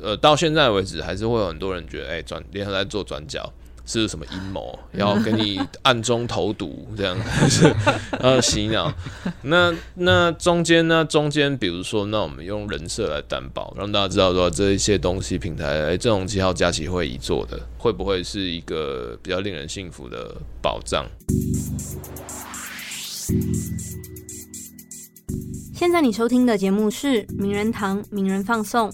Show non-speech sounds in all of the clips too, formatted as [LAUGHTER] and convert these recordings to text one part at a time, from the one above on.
呃，到现在为止，还是会有很多人觉得，哎，转联合在做转角是什么阴谋，要给你暗中投毒这样，[LAUGHS] 是呃洗脑。那那中间呢？中间比如说，那我们用人设来担保，让大家知道说这一些东西平台，哎，这种七号假期会议做的，会不会是一个比较令人信服的保障？现在你收听的节目是《名人堂名人放送》。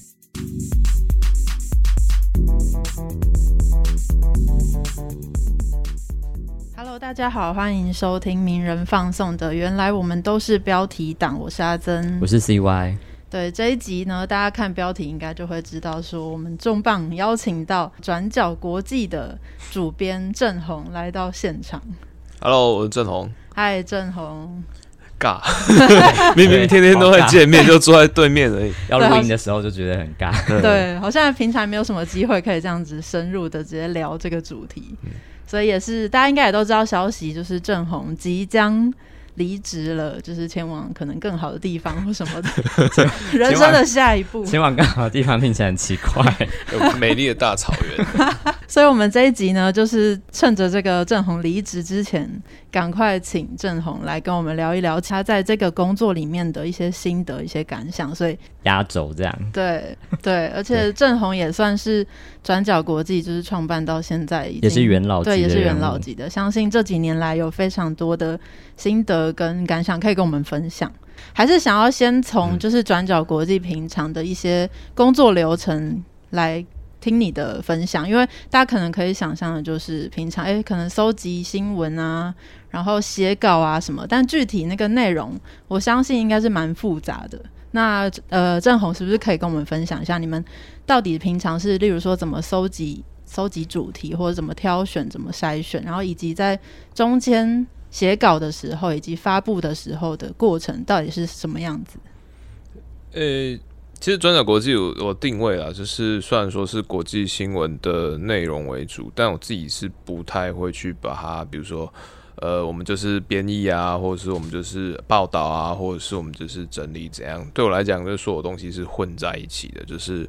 Hello，大家好，欢迎收听名人放送的。原来我们都是标题党，我是阿珍，我是 CY。对这一集呢，大家看标题应该就会知道，说我们重磅邀请到转角国际的主编郑红来到现场。Hello，我是郑红。嗨，郑红。尬，[LAUGHS] 明明天天都会见面，就坐在对面而已。要录音的时候就觉得很尬。对，好像平常没有什么机会可以这样子深入的直接聊这个主题，所以也是大家应该也都知道消息，就是郑红即将。离职了，就是前往可能更好的地方或什么的，[LAUGHS] 人生的下一步。前往更好的地方听起来很奇怪，[LAUGHS] 有美丽的大草原。所以，我们这一集呢，就是趁着这个郑红离职之前，赶快请郑红来跟我们聊一聊他在这个工作里面的一些心得、一些感想。所以压轴这样，对对，而且郑红也算是转角国际，就是创办到现在，也是元老，对，也是元老级的。相信这几年来有非常多的心得。跟感想可以跟我们分享，还是想要先从就是转角国际平常的一些工作流程来听你的分享，因为大家可能可以想象的就是平常哎，可能搜集新闻啊，然后写稿啊什么，但具体那个内容，我相信应该是蛮复杂的。那呃，郑红是不是可以跟我们分享一下，你们到底平常是例如说怎么搜集搜集主题，或者怎么挑选、怎么筛选，然后以及在中间。写稿的时候以及发布的时候的过程到底是什么样子？呃，其实转角国际我我定位啊，就是虽然说是国际新闻的内容为主，但我自己是不太会去把它，比如说呃，我们就是编译啊，或者是我们就是报道啊，或者是我们就是整理怎样。对我来讲，就是所有东西是混在一起的，就是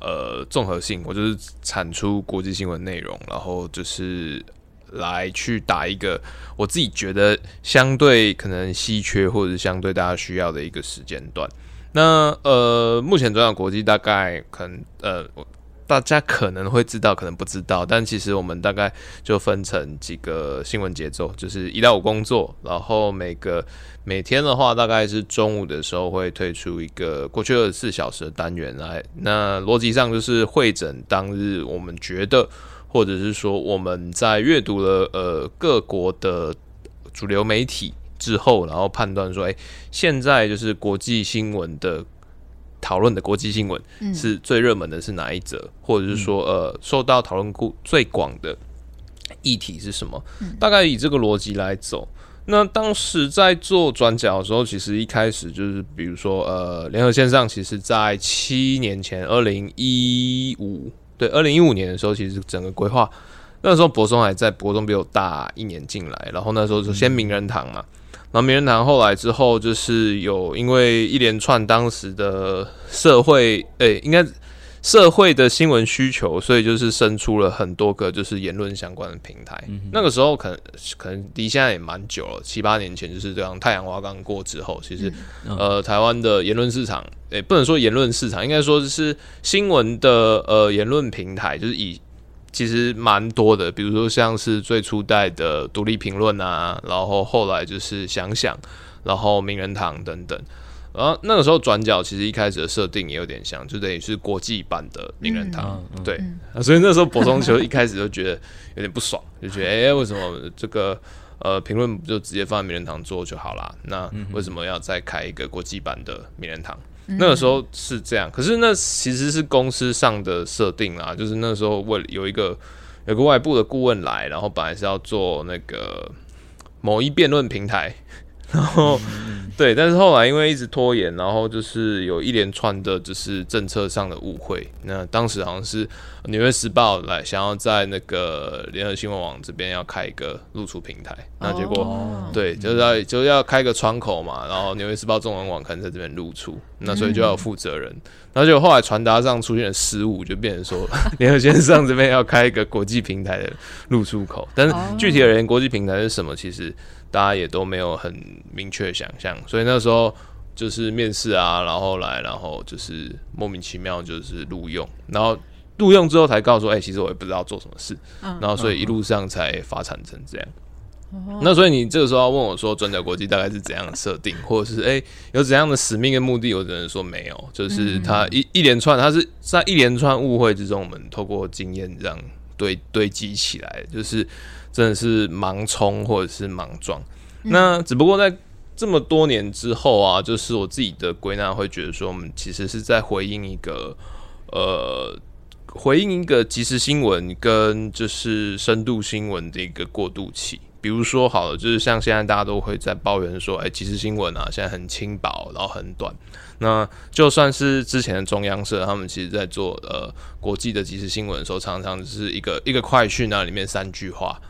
呃综合性，我就是产出国际新闻内容，然后就是。来去打一个我自己觉得相对可能稀缺或者相对大家需要的一个时间段。那呃，目前转角国际大概可能呃，我大家可能会知道，可能不知道，但其实我们大概就分成几个新闻节奏，就是一到五工作，然后每个每天的话，大概是中午的时候会推出一个过去二十四小时的单元来。那逻辑上就是会诊当日我们觉得。或者是说，我们在阅读了呃各国的主流媒体之后，然后判断说，哎，现在就是国际新闻的讨论的国际新闻是最热门的是哪一则，或者是说，呃，受到讨论度最广的议题是什么？大概以这个逻辑来走。那当时在做转角的时候，其实一开始就是，比如说，呃，联合线上，其实在七年前，二零一五。对，二零一五年的时候，其实整个规划那时候博松还在，博松比我大一年进来，然后那时候就先名人堂嘛，然后名人堂后来之后就是有因为一连串当时的社会，诶，应该。社会的新闻需求，所以就是生出了很多个就是言论相关的平台。那个时候可能可能离现在也蛮久了，七八年前就是这样。太阳花刚过之后，其实呃，台湾的言论市场，诶，不能说言论市场，应该说是新闻的呃言论平台，就是以其实蛮多的。比如说像是最初代的独立评论啊，然后后来就是想想，然后名人堂等等。然后那个时候转角其实一开始的设定也有点像，就等于是国际版的名人堂，对，所以那时候博松球一开始就觉得有点不爽，就觉得哎，为什么这个呃评论不就直接放在名人堂做就好啦？那为什么要再开一个国际版的名人堂？那个时候是这样，可是那其实是公司上的设定啦，就是那时候为有一个有个外部的顾问来，然后本来是要做那个某一辩论平台。[LAUGHS] 然后对，但是后来因为一直拖延，然后就是有一连串的就是政策上的误会。那当时好像是《纽约时报》来想要在那个联合新闻网这边要开一个露出平台，那结果、哦对，就是要就是要开个窗口嘛，然后《纽约时报》中文网可能在这边露出，那所以就要有负责人。然后就后来传达上出现了失误，就变成说 [LAUGHS] 联合线上这边要开一个国际平台的露出口，但是哦具体而言，国际平台是什么，其实大家也都没有很明确想象，所以那时候就是面试啊，然后来，然后就是莫名其妙就是录用，然后录用之后才告诉说，哎、其实我也不知道做什么事，嗯然后所以一路上才发展成这样。嗯那所以你这个时候要问我说，转角国际大概是怎样的设定，或者是哎有怎样的使命跟目的？我只能说没有，就是他一一连串，他是在一连串误会之中，我们透过经验这样堆堆积起来，就是真的是盲冲或者是盲撞。那只不过在这么多年之后啊，就是我自己的归纳会觉得说，我们其实是在回应一个呃。回应一个即时新闻跟就是深度新闻的一个过渡期，比如说好了，就是像现在大家都会在抱怨说，哎、即时新闻啊，现在很轻薄，然后很短。那就算是之前的中央社，他们其实在做呃国际的即时新闻的时候，常常就是一个一个快讯啊，里面三句话，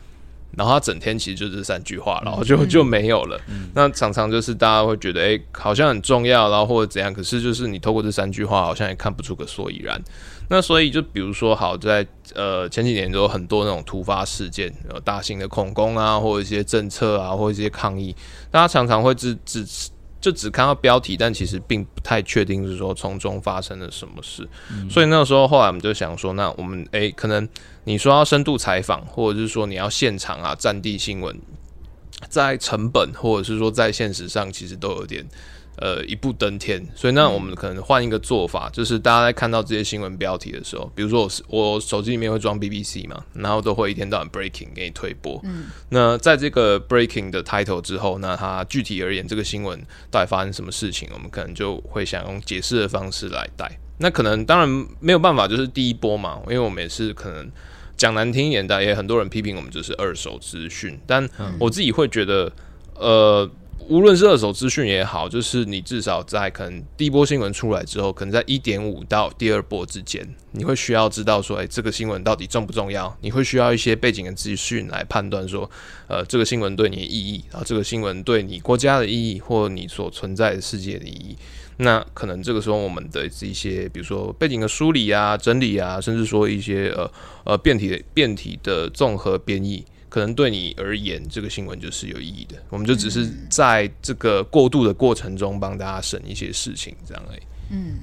然后他整天其实就这三句话，然后就就没有了。那常常就是大家会觉得，哎、好像很重要，然后或者怎样，可是就是你透过这三句话，好像也看不出个所以然。那所以就比如说，好在呃前几年都有很多那种突发事件，呃大型的恐攻啊，或者一些政策啊，或者一些抗议，大家常常会只只就只看到标题，但其实并不太确定是说从中发生了什么事。所以那个时候后来我们就想说，那我们诶、可能你说要深度采访，或者是说你要现场啊战地新闻，在成本或者是说在现实上，其实都有点呃一步登天。所以那我们可能换一个做法，就是大家在看到这些新闻标题的时候，比如说我是我手机里面会装 BBC 嘛，然后都会一天到晚 breaking 给你推播。嗯，那在这个 breaking 的 title 之后，那它具体而言这个新闻到底发生什么事情，我们可能就会想用解释的方式来带。那可能当然没有办法，就是第一波嘛，因为我们也是可能讲难听一点的，也很多人批评我们就是二手资讯，但我自己会觉得，呃，无论是二手资讯也好，就是你至少在可能第一波新闻出来之后，可能在一点五到第二波之间，你会需要知道说，哎、这个新闻到底重不重要？你会需要一些背景的资讯来判断说，呃，这个新闻对你的意义，然后这个新闻对你国家的意义，或你所存在的世界的意义。那可能这个时候，我们的一些，比如说背景的梳理啊、整理啊，甚至说一些呃呃变体的变体的综合编译，可能对你而言，这个新闻就是有意义的。我们就只是在这个过渡的过程中，帮大家省一些事情，这样而已。嗯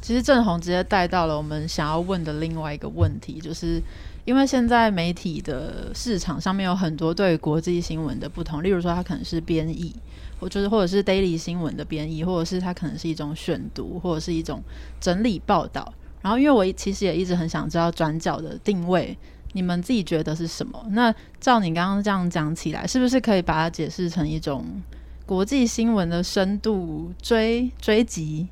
其实郑红直接带到了我们想要问的另外一个问题，就是因为现在媒体的市场上面有很多对国际新闻的不同，例如说它可能是编译，或就是或者是 daily 新闻的编译，或者是它可能是一种选读，或者是一种整理报道。然后，因为我其实也一直很想知道转角的定位，你们自己觉得是什么？那照你刚刚这样讲起来，是不是可以把它解释成一种国际新闻的深度追追击？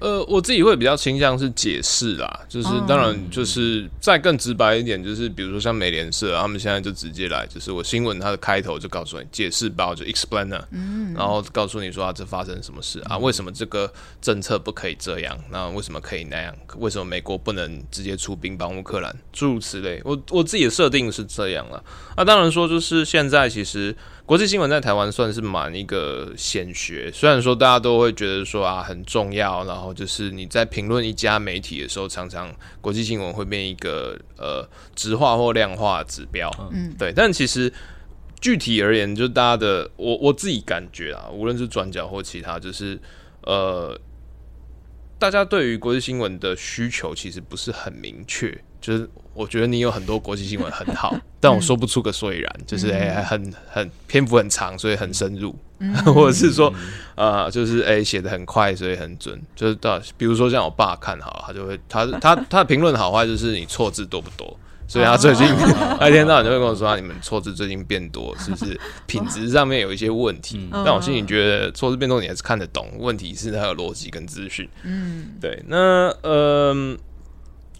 呃，我自己会比较倾向是解释啦，就是哦当然就是再更直白一点，就是比如说像美联社啊，他们现在就直接来，就是我新闻它的开头就告诉你解释包就 explainer，嗯，然后告诉你说啊这发生什么事啊，为什么这个政策不可以这样，那为什么可以那样，为什么美国不能直接出兵帮乌克兰，诸如此类。我我自己的设定是这样了，那当然说就是现在其实。国际新闻在台湾算是蛮一个显学，虽然说大家都会觉得说啊很重要，然后就是你在评论一家媒体的时候，常常国际新闻会变一个呃直化或量化指标，嗯，对，但其实具体而言，就大家的我我自己感觉啊，无论是转角或其他，就是呃，大家对于国际新闻的需求其实不是很明确。就是我觉得你有很多国际新闻很好，[LAUGHS] 但我说不出个所以然，就是哎、很很篇幅很长，所以很深入，[LAUGHS] 或者是说呃，就是哎写的很快，所以很准。就是到比如说像我爸看好了，他就会他他 [LAUGHS] 他的评论好坏就是你错字多不多。所以他最近他一天到晚就会跟我说，啊你们错字最近变多，是不是品质上面有一些问题？但我心里觉得错字变多你还是看得懂，问题是它的逻辑跟资讯。嗯，对，那呃，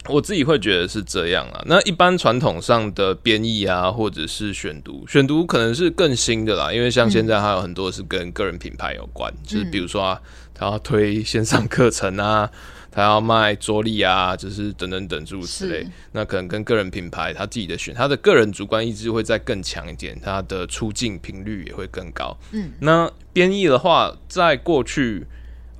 我自己会觉得是这样啊。那一般传统上的编译啊，或者是选读，选读可能是更新的啦，因为像现在还有很多是跟个人品牌有关，就是比如说啊，他要推线上课程啊。[LAUGHS] 他要卖桌历啊，就是等等等诸如此类，那可能跟个人品牌他自己的选，他的个人主观意志会再更强一点，他的出镜频率也会更高。嗯，那编译的话，在过去，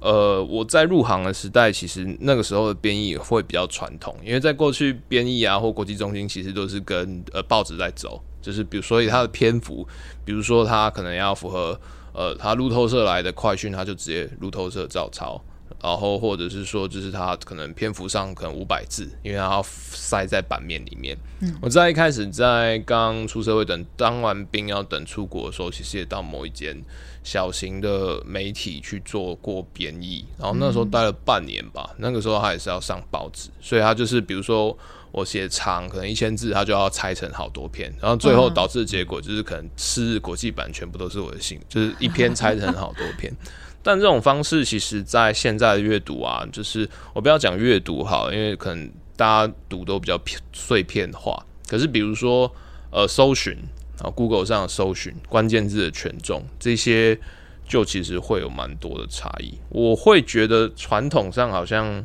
呃，我在入行的时代，其实那个时候的编译会比较传统，因为在过去编译啊或国际中心，其实都是跟呃报纸在走，就是比如所以它的篇幅，比如说它可能要符合呃它路透社来的快讯，它就直接路透社照抄。然后或者是说，就是它可能篇幅上可能五百字，因为它要塞在版面里面。我在一开始在刚出社会等当完兵要等出国的时候，其实也到某一间小型的媒体去做过编译，然后那时候待了半年吧。那个时候他也是要上报纸，所以他就是比如说我写长可能一千字，他就要拆成好多篇，然后最后导致的结果就是可能是国际版全部都是我的信，就是一篇拆成好多篇。但这种方式，其实在现在的阅读啊，就是我不要讲阅读好，因为可能大家读都比较碎片化。可是比如说，呃，搜寻啊，Google 上的搜寻关键字的权重，这些就其实会有蛮多的差异。我会觉得传统上好像。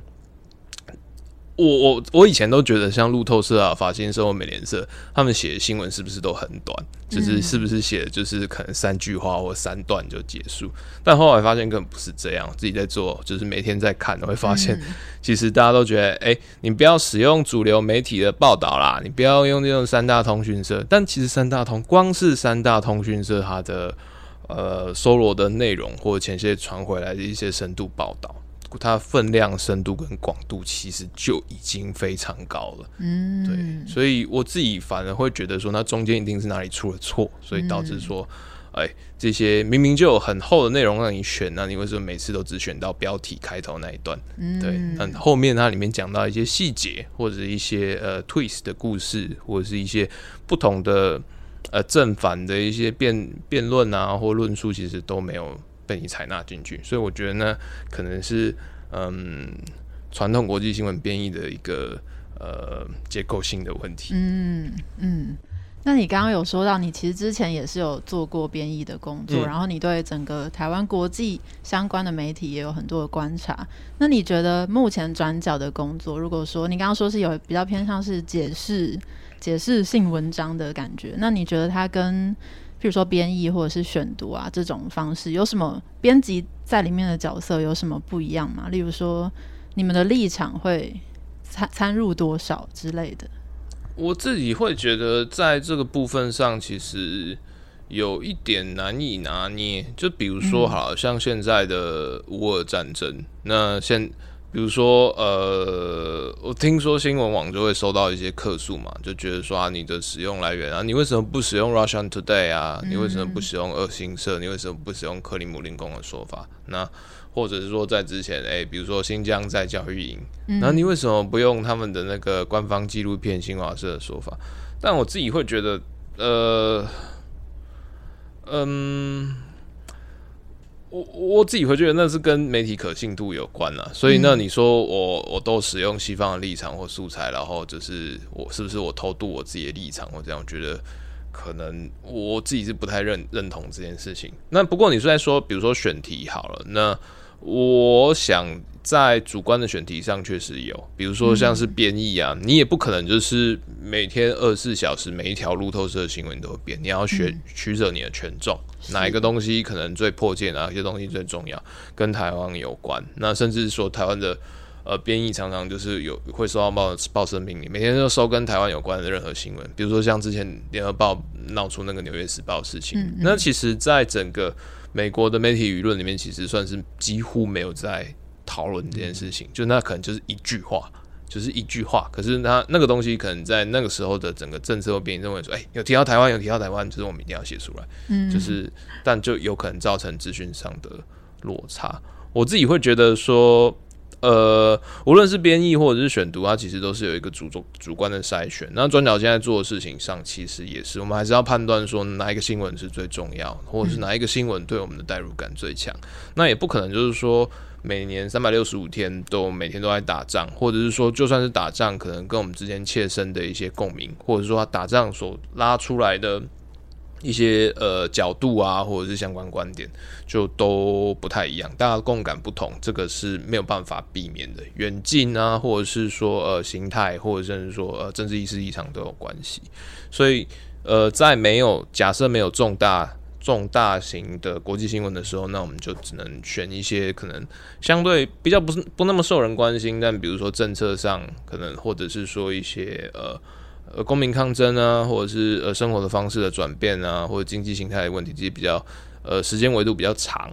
我我我以前都觉得像路透社啊、法新社或美联社，他们写的新闻是不是都很短？就是是不是写的就是可能三句话或三段就结束？但后来发现根本不是这样。自己在做，就是每天在看，会发现 [LAUGHS] 其实大家都觉得，哎，你不要使用主流媒体的报道啦，你不要用这种三大通讯社。但其实三大通光是三大通讯社，它的呃搜罗的内容或者前些传回来的一些深度报道。它分量、深度跟广度其实就已经非常高了，嗯，对，所以我自己反而会觉得说，那中间一定是哪里出了错，所以导致说，哎，这些明明就有很厚的内容让你选，那你为什么每次都只选到标题开头那一段？对，那后面它里面讲到一些细节或者一些呃 twist 的故事，或者是一些不同的呃正反的一些辩辩论啊或论述，其实都没有。被你采纳进去，所以我觉得呢，可能是嗯，传统国际新闻编译的一个呃结构性的问题。嗯嗯，那你刚刚有说到，你其实之前也是有做过编译的工作，然后你对整个台湾国际相关的媒体也有很多的观察。那你觉得目前转角的工作，如果说你刚刚说是有比较偏向是解释解释性文章的感觉，那你觉得它跟比如说编译或者是选读啊这种方式，有什么编辑在里面的角色有什么不一样吗？例如说，你们的立场会参参入多少之类的？我自己会觉得在这个部分上，其实有一点难以拿捏。就比如说，好像现在的乌尔战争，那现。比如说，呃，我听说新闻网就会收到一些客诉嘛，就觉得说啊，你的使用来源啊，你为什么不使用 Russian Today 啊？你为什么不使用二星社？你为什么不使用克里姆林宫的说法？那或者是说在之前，哎，比如说新疆在教育营，那你为什么不用他们的那个官方纪录片新华社的说法？但我自己会觉得，呃，嗯。我我自己会觉得那是跟媒体可信度有关了，所以那你说我我都使用西方的立场或素材，然后就是我是不是我偷渡我自己的立场或这样？我觉得可能我自己是不太认认同这件事情。那不过你是在说，比如说选题好了，那我想。在主观的选题上确实有，比如说像是编译啊，你也不可能就是每天二十四小时每一条路透社的新闻都会编，你要选取舍你的权重，哪一个东西可能最迫切，哪些东西最重要，跟台湾有关。那甚至说台湾的呃编译常常就是有会收到报报社命令，每天都收跟台湾有关的任何新闻，比如说像之前联合报闹出那个纽约时报事情，那其实在整个美国的媒体舆论里面，其实算是几乎没有在。讨论这件事情，就那可能就是一句话，就是一句话。可是他那个东西，可能在那个时候的整个政策会变，认为说，哎，有提到台湾，有提到台湾，就是我们一定要写出来。嗯，就是，但就有可能造成资讯上的落差。我自己会觉得说，呃，无论是编译或者是选读，它其实都是有一个主主主观的筛选。那转角现在做的事情上，其实也是，我们还是要判断说哪一个新闻是最重要，或者是哪一个新闻对我们的代入感最强。那也不可能就是说。每年三百六十五天都每天都在打仗，或者是说就算是打仗，可能跟我们之间切身的一些共鸣，或者说他打仗所拉出来的一些呃角度啊，或者是相关观点，就都不太一样，大家共感不同，这个是没有办法避免的。远近啊，或者是说呃形态，或者甚至说呃政治意识异常都有关系，所以呃在没有假设没有重大。重大型的国际新闻的时候，那我们就只能选一些可能相对比较不是不那么受人关心，但比如说政策上可能，或者是说一些呃呃公民抗争啊，或者是呃生活的方式的转变啊，或者经济形态的问题，这些比较呃时间维度比较长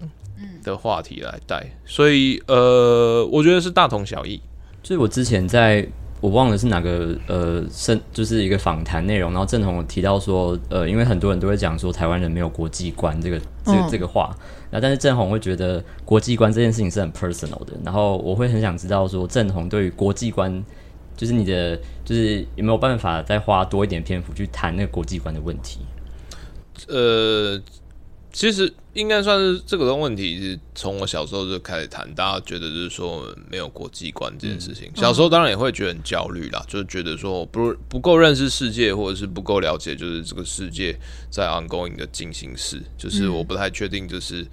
的话题来带。所以呃，我觉得是大同小异。就是我之前在。我忘了是哪个呃，是就是一个访谈内容，然后郑红提到说，呃，因为很多人都会讲说台湾人没有国际观这个这个这个话，那但是郑红会觉得国际观这件事情是很 personal 的，然后我会很想知道说郑红对于国际观，就是你的就是有没有办法再花多一点篇幅去谈那个国际观的问题？呃。其实应该算是这个问题是从我小时候就开始谈，大家觉得就是说没有国际观这件事情。小时候当然也会觉得很焦虑啦，就是觉得说不不够认识世界，或者是不够了解，就是这个世界在 ongoing 的进行式，就是我不太确定就是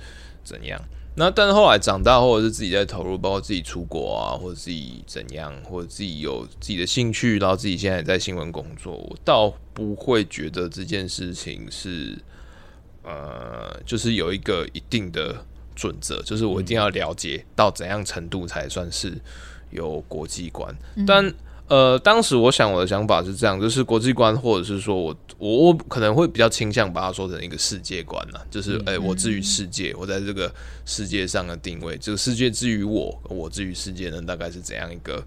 怎样。那但是后来长大，或者是自己在投入，包括自己出国啊，或者自己怎样，或者自己有自己的兴趣，然后自己现在在新闻工作，我倒不会觉得这件事情是。呃，就是有一个一定的准则，就是我一定要了解到怎样程度才算是有国际观。但呃，当时我想我的想法是这样，就是国际观，或者是说我我我可能会比较倾向把它说成一个世界观呢，就是哎，我至于世界，我在这个世界上的定位，这个世界至于我，我至于世界呢，大概是怎样一个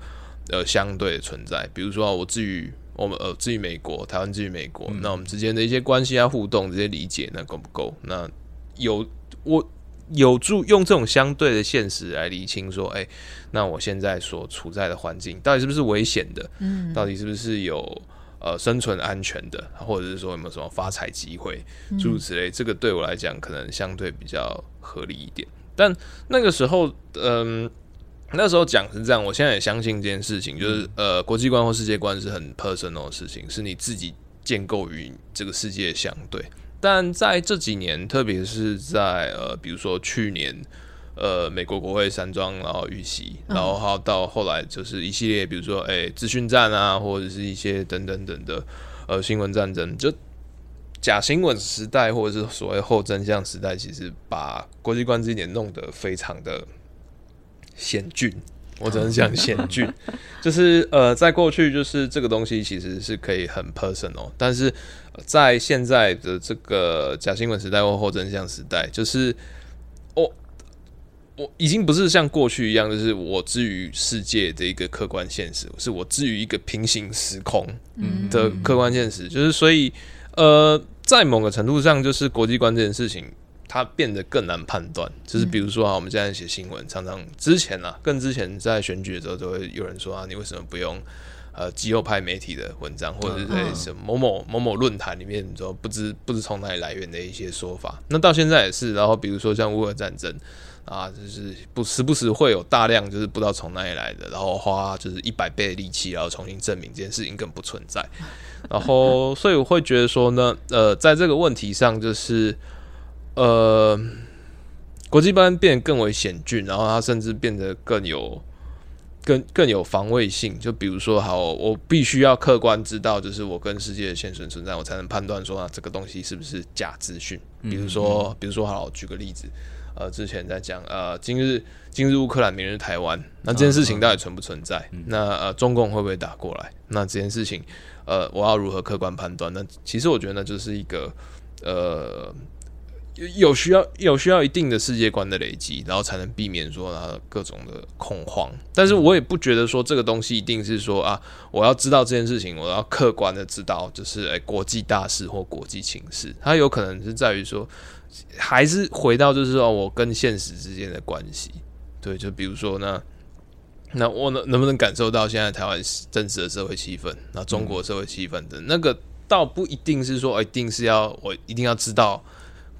呃相对的存在？比如说我至于。我们呃，至于美国，台湾至于美国，那我们之间的一些关系啊、互动这些理解，那够不够？那有我有助用这种相对的现实来理清，说，哎，那我现在所处在的环境到底是不是危险的？嗯，到底是不是有呃生存安全的，或者是说有没有什么发财机会，诸如此类？这个对我来讲，可能相对比较合理一点。但那个时候，嗯。那时候讲是这样，我现在也相信这件事情，就是呃，国际观或世界观是很 personal 的事情，是你自己建构于这个世界相对。但在这几年，特别是在呃，比如说去年，呃，美国国会山庄然后遇袭，然后还有到后来就是一系列，比如说哎，资讯战啊，或者是一些等等等的呃新闻战争，就假新闻时代或者是所谓后真相时代，其实把国际观这一点弄得非常的。险峻，我只能讲险峻，[LAUGHS] 就是呃，在过去，就是这个东西其实是可以很 personal，但是在现在的这个假新闻时代或后真相时代，就是我我已经不是像过去一样，就是我置于世界的一个客观现实，是我置于一个平行时空的客观现实，就是所以呃，在某个程度上，就是国际观这件事情。它变得更难判断，就是比如说啊，我们现在写新闻，常常之前啊，更之前在选举的时候，都会有人说啊，你为什么不用呃肌肉派媒体的文章，或者是在什么某某某某论坛里面说不知不知从哪里来源的一些说法。那到现在也是，然后比如说像乌俄战争啊，就是不时不时会有大量就是不知道从哪里来的，然后花就是一百倍的力气，然后重新证明这件事情根本不存在。然后所以我会觉得说呢，呃，在这个问题上就是。呃，国际班变得更为险峻，然后它甚至变得更有、更更有防卫性。就比如说，好，我必须要客观知道，就是我跟世界的现存存在，我才能判断说啊，这个东西是不是假资讯。比如说，比如说，好，举个例子，呃，之前在讲，呃，今日今日乌克兰，明日台湾，那这件事情到底存不存在？那呃，中共会不会打过来？那这件事情，呃，我要如何客观判断？那其实我觉得，那就是一个呃。有需要有需要一定的世界观的累积，然后才能避免说啊各种的恐慌。但是我也不觉得说这个东西一定是说啊，我要知道这件事情，我要客观的知道，就是诶国际大事或国际情势，它有可能是在于说，还是回到就是说我跟现实之间的关系。对，就比如说那那我能能不能感受到现在台湾真实的社会气氛，那中国社会气氛的那个，倒不一定是说一定是要我一定要知道。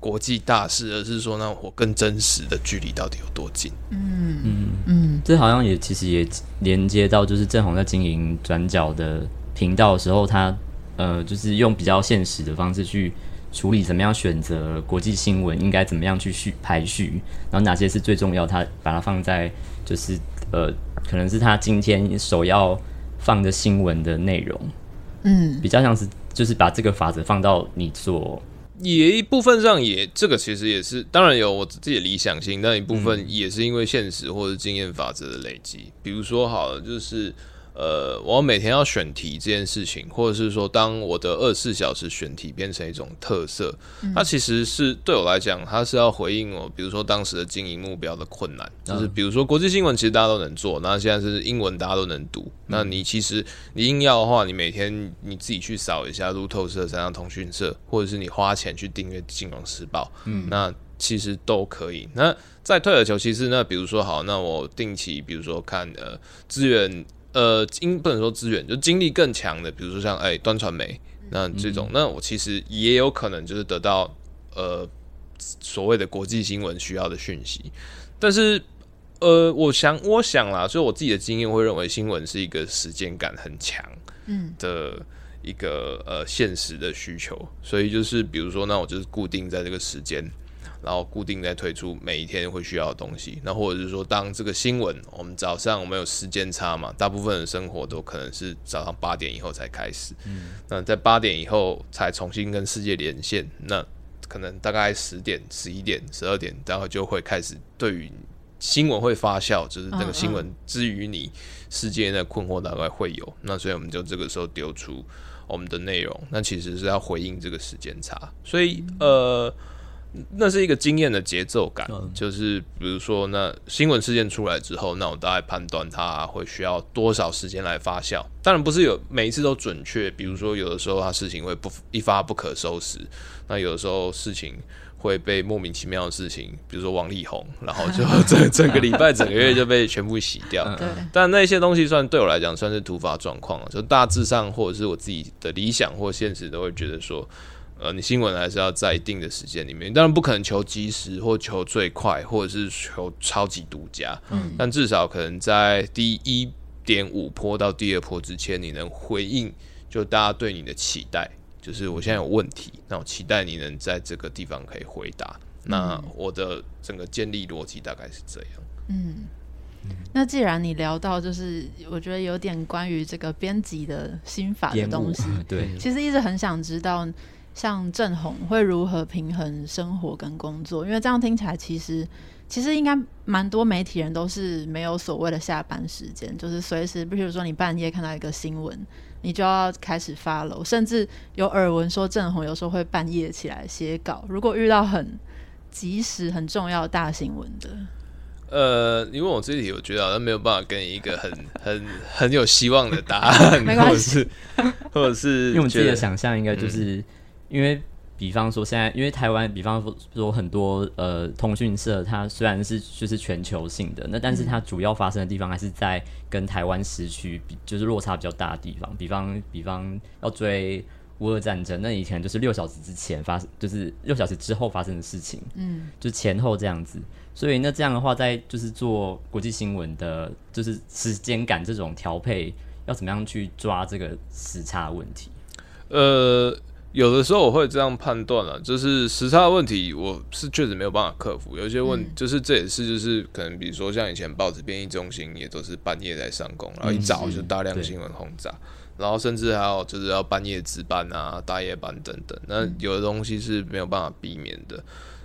国际大事，而是说那我跟真实的距离到底有多近？嗯。嗯。嗯，这好像也其实也连接到，就是郑红在经营转角的频道的时候，他呃，就是用比较现实的方式去处理怎么样选择国际新闻，应该怎么样去序排序，然后哪些是最重要，他把它放在就是呃，可能是他今天首要放的新闻的内容，嗯，比较像是就是把这个法则放到你所。也一部分上也，这个其实也是，当然有我自己的理想性，但一部分也是因为现实或者经验法则的累积。比如说，好了，就是。呃，我每天要选题这件事情，或者是说，当我的二十四小时选题变成一种特色，它其实是对我来讲，它是要回应我，比如说当时的经营目标的困难，就是比如说国际新闻其实大家都能做，那现在是英文大家都能读，那你其实你硬要的话，你每天你自己去扫一下路透社、三张通讯社，或者是你花钱去订阅《金融时报》，嗯，那其实都可以。那再退而求其次，那比如说好，那我定期，比如说看呃资源。呃，经不能说资源，就精力更强的，比如说像哎端传媒那这种，那我其实也有可能就是得到呃所谓的国际新闻需要的讯息，但是呃，我想我想啦，所以我自己的经验会认为新闻是一个时间感很强嗯。的一个呃现实的需求，所以就是比如说那我就是固定在这个时间。然后固定在推出每一天会需要的东西，那或者是说，当这个新闻，我们早上我们有时间差嘛，大部分的生活都可能是早上八点以后才开始，嗯，那在八点以后才重新跟世界连线，那可能大概十点、十一点、十二点，然后就会开始对于新闻会发酵，就是那个新闻之于你世界的困惑大概会有，那所以我们就这个时候丢出我们的内容，那其实是要回应这个时间差，所以呃。那是一个经验的节奏感，就是比如说，那新闻事件出来之后，那我大概判断它会需要多少时间来发酵。当然不是有每一次都准确，比如说有的时候它事情会不一发不可收拾，那有的时候事情会被莫名其妙的事情，比如说王力宏，然后就整整个礼拜、整个月就被全部洗掉。对，但那些东西算对我来讲算是突发状况了，就大致上或者是我自己的理想或现实都会觉得说。呃，你新闻还是要在一定的时间里面，当然不可能求及时或求最快，或者是求超级独家。嗯，但至少可能在第一点五波到第二波之前，你能回应就大家对你的期待，就是我现在有问题，那我期待你能在这个地方可以回答。那我的整个建立逻辑大概是这样。嗯，那既然你聊到，就是我觉得有点关于这个编辑的心法的东西，对，其实一直很想知道。像郑红会如何平衡生活跟工作？因为这样听起来，其实其实应该蛮多媒体人都是没有所谓的下班时间，就是随时，比如说你半夜看到一个新闻，你就要开始发楼，甚至有耳闻说郑红有时候会半夜起来写稿。如果遇到很及时、很重要大新闻的，呃，你问我这题，我觉得好像没有办法给你一个很 [LAUGHS] 很很有希望的答 [LAUGHS] 案，没关系，或者是用我自己的想象应该就是。因为，比方说现在，因为台湾，比方说很多呃通讯社，它虽然是就是全球性的，那但是它主要发生的地方还是在跟台湾时区比，就是落差比较大的地方。比方，比方要追乌俄战争，那以前就是六小时之前发生，就是六小时之后发生的事情，嗯，就前后这样子。所以那这样的话，在就是做国际新闻的，就是时间感这种调配，要怎么样去抓这个时差问题？呃。有的时候我会这样判断了，就是时差的问题，我是确实没有办法克服。有一些问，就是这也是就是可能，比如说像以前报纸编译中心也都是半夜在上工，然后一早就大量新闻轰炸，然后甚至还有就是要半夜值班啊、大夜班等等。那有的东西是没有办法避免的。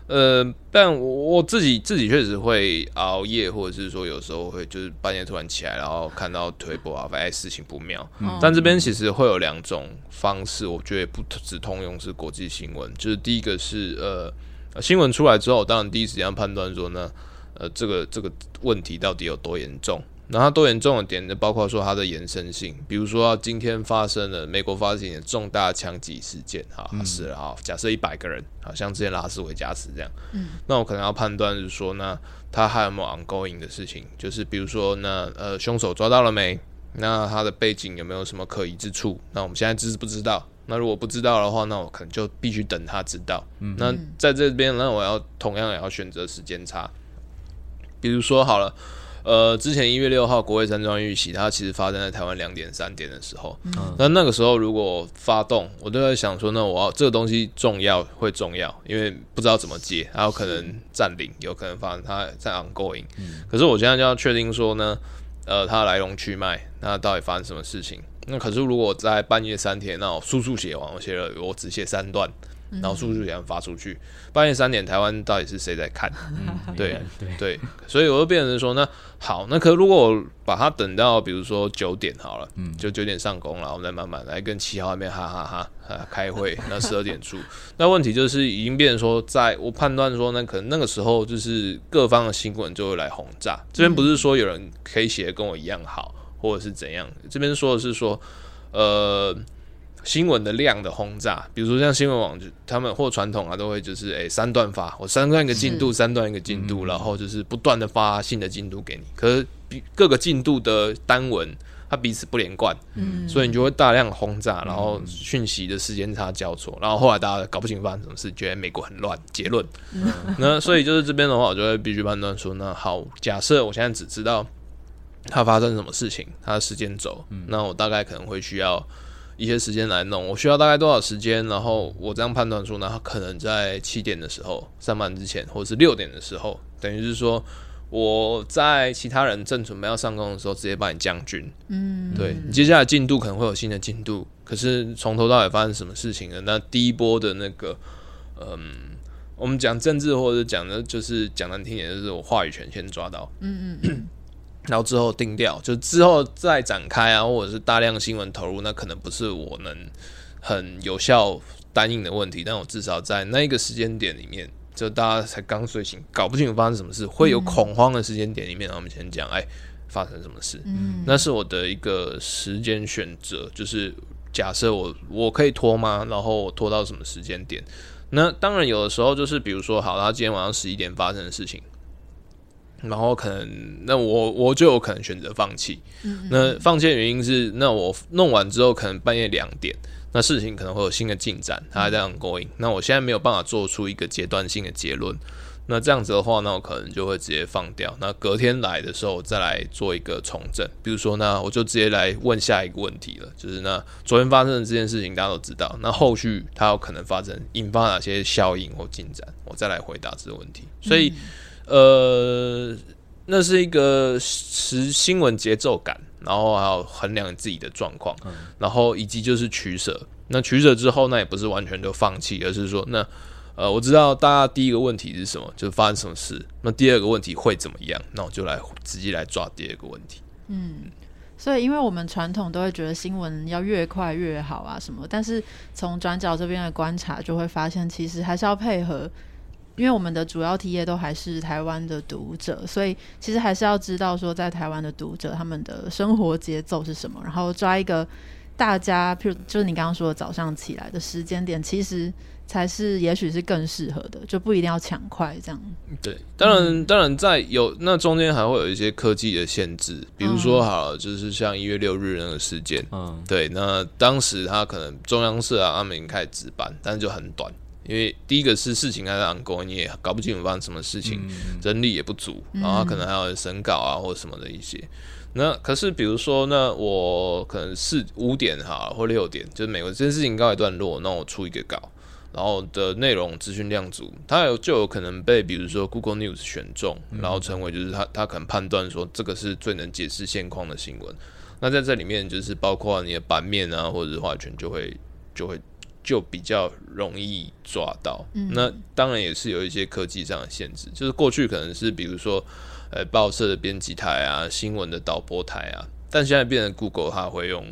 呃，但我我自己自己确实会熬夜，或者是说有时候会就是半夜突然起来，然后看到推播啊，发现事情不妙。但这边其实会有两种方式，我觉得不只通用是国际新闻，就是第一个是呃新闻出来之后，当然第一时间判断说呢，呃这个这个问题到底有多严重。那它多严重的点就包括说它的延伸性，比如说今天发生了美国发生的重大枪击事件，哈是啊，假设一百个人，好像之前拉斯维加斯这样，嗯，那我可能要判断是说，那他还有没有 ongoing 的事情，就是比如说那呃凶手抓到了没？那他的背景有没有什么可疑之处？那我们现在知不知道？那如果不知道的话，那我可能就必须等他知道。那在这边，那我要同样也要选择时间差。比如说好了，呃，之前一月六号国会山庄遇袭，它其实发生在台湾两点三点的时候。嗯那那个时候如果发动，我都在想说，那我要这个东西重要会重要，因为不知道怎么接，还有可能占领，有可能发生它在 ongoing。可是我现在就要确定说呢，呃，它来龙去脉，那到底发生什么事情？那可是如果在半夜三点，那我速速写完，我写了，我只写三段，然后速速写完发出去。半夜三点，台湾到底是谁在看？对对对，所以我就变成说，那好，那可如果我把它等到比如说九点好了，嗯，就九点上工了，我们再慢慢来跟七号那边哈哈哈啊开会，[LAUGHS] 那十二点出。那问题就是已经变成说，在我判断说，那可能那个时候就是各方的新闻就会来轰炸。这边不是说有人可以写的跟我一样好。或者是怎样？这边说的是说，呃，新闻的量的轰炸，比如说像新闻网，就他们或传统啊，都会就是诶三段发，我三段一个进度，三段一个进度，然后就是不断的发新的进度给你。可是各个进度的单文，它彼此不连贯，嗯，所以你就会大量轰炸，然后讯息的时间差交错，然后后来大家搞不清发生什么事，觉得美国很乱。结论，[LAUGHS] 那所以就是这边的话，我就会必须判断说，那好，假设我现在只知道。它发生什么事情？它的时间轴，那我大概可能会需要一些时间来弄。我需要大概多少时间？然后我这样判断出，呢，他可能在七点的时候上班之前，或者是六点的时候，等于是说我在其他人正准备要上工的时候，直接把你将军。嗯，对你接下来进度可能会有新的进度，可是从头到尾发生什么事情了？那第一波的那个，嗯，我们讲政治或者讲的，就是讲难听点，就是我话语权先抓到。嗯嗯。然后之后定调，就之后再展开啊，或者是大量新闻投入，那可能不是我能很有效答应的问题。但我至少在那一个时间点里面，就大家才刚睡醒，搞不清楚发生什么事，会有恐慌的时间点里面，我们先讲，哎，发生什么事？嗯，那是我的一个时间选择，就是假设我我可以拖吗？然后我拖到什么时间点？那当然有的时候就是，比如说，好，他今天晚上十一点发生的事情。然后可能，那我我就有可能选择放弃。那放弃的原因是，那我弄完之后可能半夜两点，那事情可能会有新的进展，它还在 ongoing。那我现在没有办法做出一个阶段性的结论。那这样子的话，那我可能就会直接放掉。那隔天来的时候再来做一个重整。比如说，那我就直接来问下一个问题了，就是那昨天发生的这件事情，大家都知道。那后续它有可能发生引发哪些效应或进展，我再来回答这个问题。所以。呃，那是一个持新闻节奏感，然后还有衡量自己的状况，然后以及就是取舍。那取舍之后，那也不是完全就放弃，而是说，那呃，我知道大家第一个问题是什么，就是发生什么事。那第二个问题会怎么样？那我就来直接来抓第二个问题。嗯，所以因为我们传统都会觉得新闻要越快越好啊什么，但是从转角这边的观察就会发现，其实还是要配合。因为我们的主要体验都还是台湾的读者，所以其实还是要知道说，在台湾的读者他们的生活节奏是什么，然后抓一个大家，譬如就是你刚刚说的早上起来的时间点，其实才是也许是更适合的，就不一定要抢快这样。对，当然当然在有那中间还会有一些科技的限制，比如说好就是像一月六日那个事件，嗯，对，那当时他可能中央社啊他们已经开始值班，但是就很短。因为第一个是事情还在昂工，你也搞不清楚发生什么事情，人力也不足，然后可能还有审稿啊或者什么的一些。那可是比如说，那我可能四五点哈或六点，就是每个这件事情告一段落，那我出一个稿，然后的内容资讯量足，它有就有可能被比如说 Google News 选中，然后成为就是他他可能判断说这个是最能解释现况的新闻。那在这里面就是包括你的版面啊或者是话语权就会就会。就比较容易抓到，那当然也是有一些科技上的限制，就是过去可能是比如说，呃，报社的编辑台啊，新闻的导播台啊，但现在变成 Google，它会用，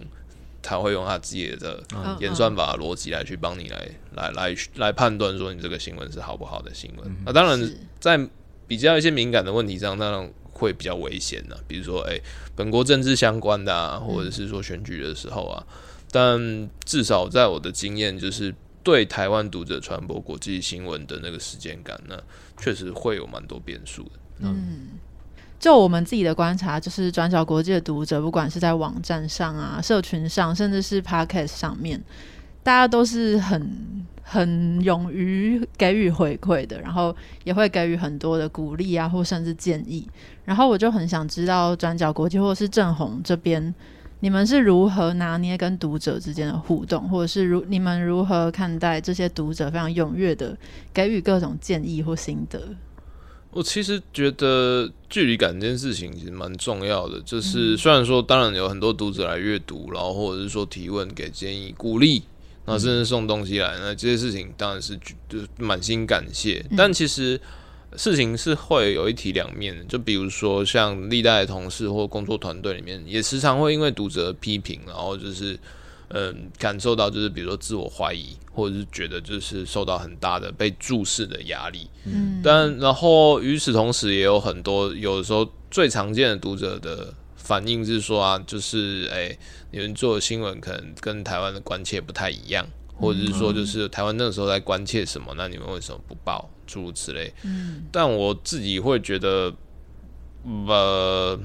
它会用它自己的演算法逻辑来去帮你来来来来判断说你这个新闻是好不好的新闻。那当然在比较一些敏感的问题上，当然会比较危险的，比如说，哎，本国政治相关的啊，或者是说选举的时候啊。但至少在我的经验，就是对台湾读者传播国际新闻的那个时间感，那确实会有蛮多变数的。嗯，就我们自己的观察，就是转角国际的读者，不管是在网站上啊、社群上，甚至是 Podcast 上面，大家都是很很勇于给予回馈的，然后也会给予很多的鼓励啊，或甚至建议。然后我就很想知道转角国际或者是正红这边，你们是如何拿捏跟读者之间的互动，或者是如你们如何看待这些读者非常踊跃的给予各种建议或心得？我其实觉得距离感这件事情其实蛮重要的，就是虽然说当然有很多读者来阅读，然后或者是说提问、给建议、鼓励，那甚至送东西来，那这些事情当然是就满心感谢。但其实事情是会有一体两面的，就比如说像历代的同事或工作团队里面，也时常会因为读者批评，然后就是。嗯，感受到就是比如说自我怀疑，或者是觉得就是受到很大的被注视的压力。嗯，但然后与此同时，也有很多有的时候最常见的读者的反应是说啊，就是哎，你们做的新闻可能跟台湾的关切不太一样，或者是说就是台湾那个时候在关切什么，那你们为什么不报？诸如此类。嗯，但我自己会觉得，呃。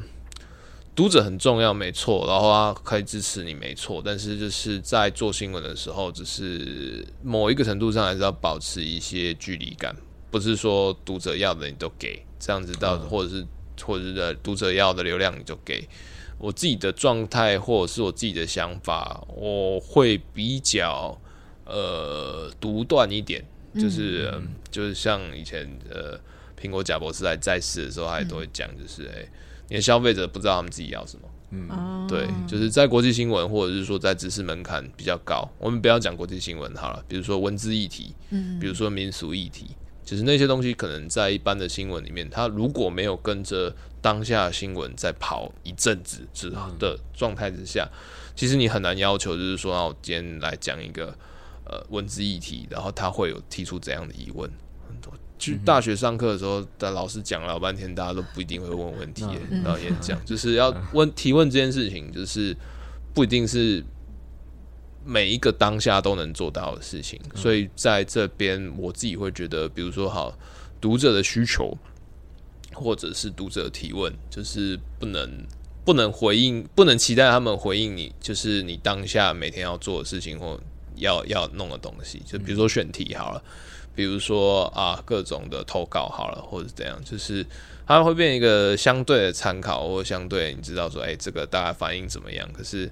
读者很重要，没错，然后他可以支持你，没错。但是就是在做新闻的时候，只是某一个程度上还是要保持一些距离感，不是说读者要的你都给，这样子到或者是或者是读者要的流量你就给。我自己的状态或者是我自己的想法，我会比较呃独断一点，就是就是像以前呃苹果贾博士在在世的时候，他也都会讲，就是哎。你的消费者不知道他们自己要什么，嗯，对，就是在国际新闻或者是说在知识门槛比较高，我们不要讲国际新闻好了，比如说文字议题，嗯，比如说民俗议题，其实那些东西可能在一般的新闻里面，它如果没有跟着当下新闻在跑一阵子之的状态之下，其实你很难要求就是说，我今天来讲一个呃文字议题，然后他会有提出怎样的疑问。很多去大学上课的时候，的老师讲了老半天，大家都不一定会问问题。然后演讲 [LAUGHS] 就是要问提问这件事情，就是不一定是每一个当下都能做到的事情。所以在这边，我自己会觉得，比如说，好读者的需求，或者是读者提问，就是不能不能回应，不能期待他们回应你，就是你当下每天要做的事情或要要弄的东西。就比如说选题好了。比如说啊，各种的投稿好了，或者怎样，就是它会变一个相对的参考，或相对你知道说，哎，这个大家反应怎么样？可是，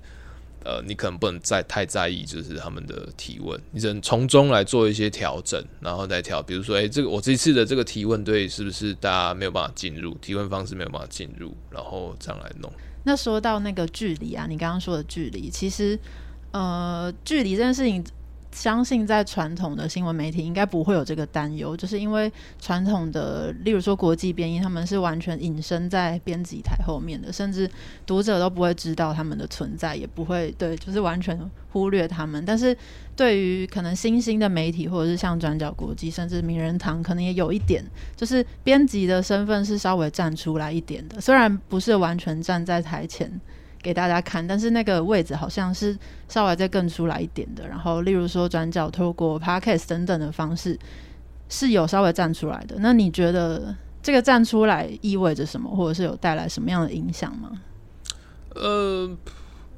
呃，你可能不能再太在意，就是他们的提问，你只能从中来做一些调整，然后再调。比如说，哎，这个我这次的这个提问对是不是大家没有办法进入？提问方式没有办法进入，然后这样来弄。那说到那个距离啊，你刚刚说的距离，其实，呃，距离这件事情。相信在传统的新闻媒体应该不会有这个担忧，就是因为传统的，例如说国际编译，他们是完全隐身在编辑台后面的，甚至读者都不会知道他们的存在，也不会对，就是完全忽略他们。但是对于可能新兴的媒体，或者是像转角国际，甚至名人堂，可能也有一点，就是编辑的身份是稍微站出来一点的，虽然不是完全站在台前。给大家看，但是那个位置好像是稍微再更出来一点的。然后，例如说转角透过 podcast 等等的方式，是有稍微站出来的。那你觉得这个站出来意味着什么，或者是有带来什么样的影响吗？呃，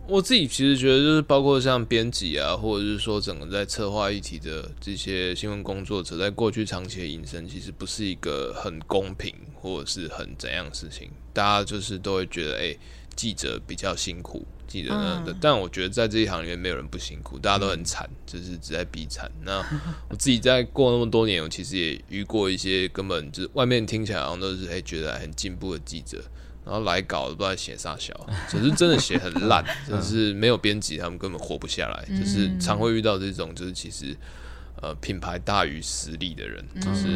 我自己其实觉得，就是包括像编辑啊，或者是说整个在策划议题的这些新闻工作者，在过去长期的隐身，其实不是一个很公平或者是很怎样的事情。大家就是都会觉得，哎。记者比较辛苦，记者呢，但我觉得在这一行里面没有人不辛苦，大家都很惨，就是只在比惨。那 [LAUGHS] 我自己在过那么多年，我其实也遇过一些根本就是外面听起来好像都是哎觉得很进步的记者，然后来稿不知道写啥小，[LAUGHS] 只是真的写很烂，就是没有编辑，他们根本活不下来。就是常会遇到这种，就是其实呃品牌大于实力的人，就是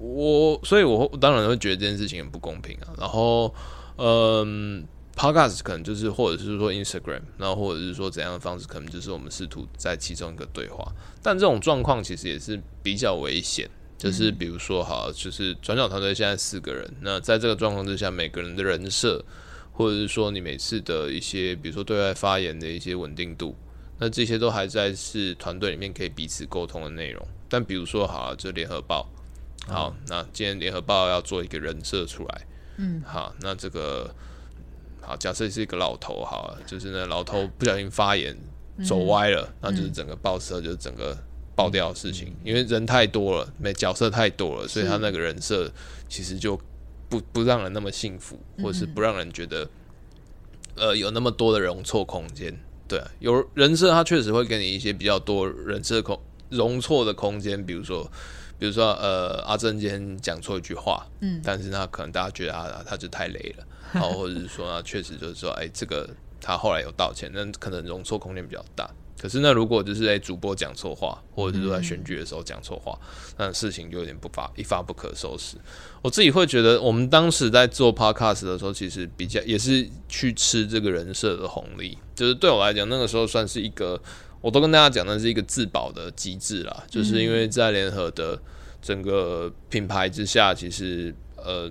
我，所以我当然会觉得这件事情很不公平啊。然后嗯。Podcast 可能就是，或者是说 Instagram，然后或者是说怎样的方式，可能就是我们试图在其中一个对话。但这种状况其实也是比较危险，就是比如说，哈，就是转角团队现在四个人，那在这个状况之下，每个人的人设，或者是说你每次的一些，比如说对外发言的一些稳定度，那这些都还在是团队里面可以彼此沟通的内容。但比如说，哈，就联合报，好，那今天联合报要做一个人设出来，嗯，好，那这个。好，假设是一个老头，好，就是那老头不小心发言，走歪了，那就是整个报社就是整个爆掉的事情，因为人太多了，没角色太多了，所以他那个人设其实就不不让人那么幸福，或者是不让人觉得呃有那么多的容错空间。对，有人设，他确实会给你一些比较多人设空容错的空间，比如说。比如说，呃，阿珍今天讲错一句话，嗯，但是他可能大家觉得啊，他就太累了，[LAUGHS] 然后或者是说，啊，确实就是说，哎，这个他后来有道歉，那可能容错空间比较大。可是那如果就是哎，主播讲错话，或者是说在选举的时候讲错话，那事情就有点不发一发不可收拾。我自己会觉得，我们当时在做 podcast 的时候，其实比较也是去吃这个人设的红利，就是对我来讲，那个时候算是一个。我都跟大家讲，那是一个自保的机制啦，就是因为在联合的整个品牌之下，其实呃，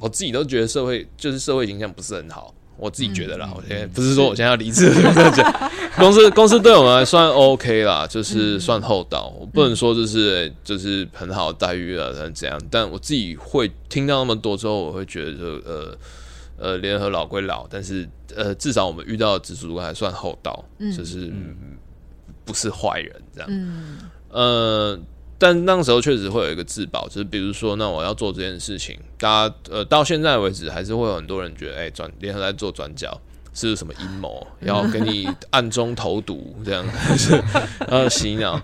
我自己都觉得社会就是社会形象不是很好，我自己觉得啦。我现在不是说我现在要离职 [LAUGHS] 这样讲，公司公司对我们还算 OK 啦，就是算厚道，我不能说就是就是很好的待遇啊，怎样，但我自己会听到那么多之后，我会觉得呃。呃，联合老归老，但是呃，至少我们遇到的直属主管还算厚道，就是不是坏人这样。嗯，呃，但那时候确实会有一个自保，就是比如说，那我要做这件事情，大家呃到现在为止还是会有很多人觉得，哎，转联合在做转角。是什么阴谋？要给你暗中投毒，这样 [LAUGHS] 是呃洗脑。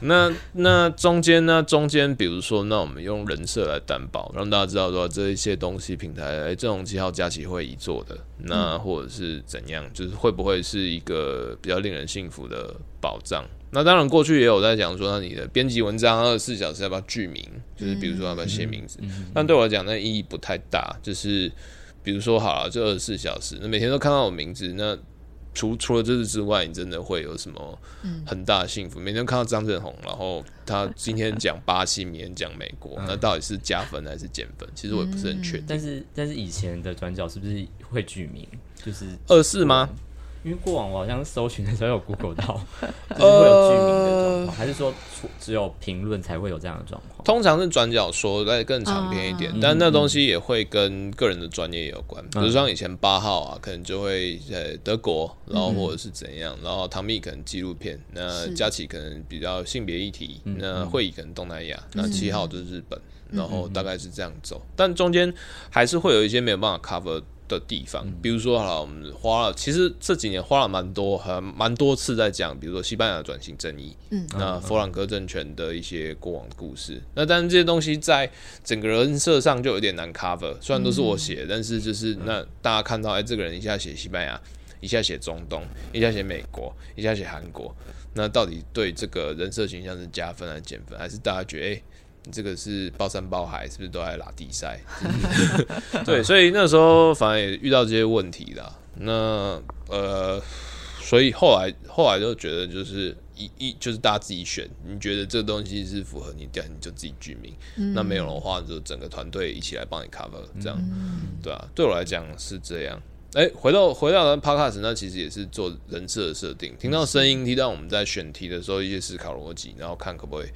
那那中间呢？中间比如说，那我们用人设来担保，让大家知道说这一些东西平台，哎，这种记号佳琪会议做的，那或者是怎样，就是会不会是一个比较令人信服的保障？那当然，过去也有在讲说，那你的编辑文章二十四小时要不要具名？就是比如说要不要写名字？但对我来讲，那意义不太大，就是。比如说好了，就二十四小时，那每天都看到我名字，那除除了这次之外，你真的会有什么很大的幸福？每天看到张振宏，然后他今天讲巴西，明天讲美国，那到底是加分还是减分？其实我也不是很确定。但是但是以前的转角是不是会举名？就是二四吗？因为过往我好像搜寻的时候有 Google 到，[LAUGHS] 就是会有居民的状况，还是说只有评论才会有这样的状况？通常是转角说再更长篇一点，但那东西也会跟个人的专业有关。比如像以前八号啊，可能就会在德国，然后或者是怎样，然后唐蜜可能纪录片，那佳琪可能比较性别议题，那会议可能东南亚，那七号就是日本，然后大概是这样走，但中间还是会有一些没有办法 cover。的地方，比如说好了，我们花了，其实这几年花了蛮多，还蛮多次在讲，比如说西班牙的转型正义，嗯，那弗朗哥政权的一些过往的故事，那但是这些东西在整个人设上就有点难 cover，虽然都是我写，但是就是那大家看到，哎，这个人一下写西班牙，一下写中东，一下写美国，一下写韩国，那到底对这个人设形象是加分还是减分，还是大家觉得，哎？这个是包山包海，是不是都在拉地塞？[LAUGHS] 对，所以那时候反而也遇到这些问题啦。那呃，所以后来后来就觉得，就是一一就是大家自己选，你觉得这个东西是符合你的，你就自己居民。那没有的话，就整个团队一起来帮你 cover，这样对啊，对我来讲是这样。哎，回到回到 podcast，那其实也是做人设的设定，听到声音，听到我们在选题的时候一些思考逻辑，然后看可不可以。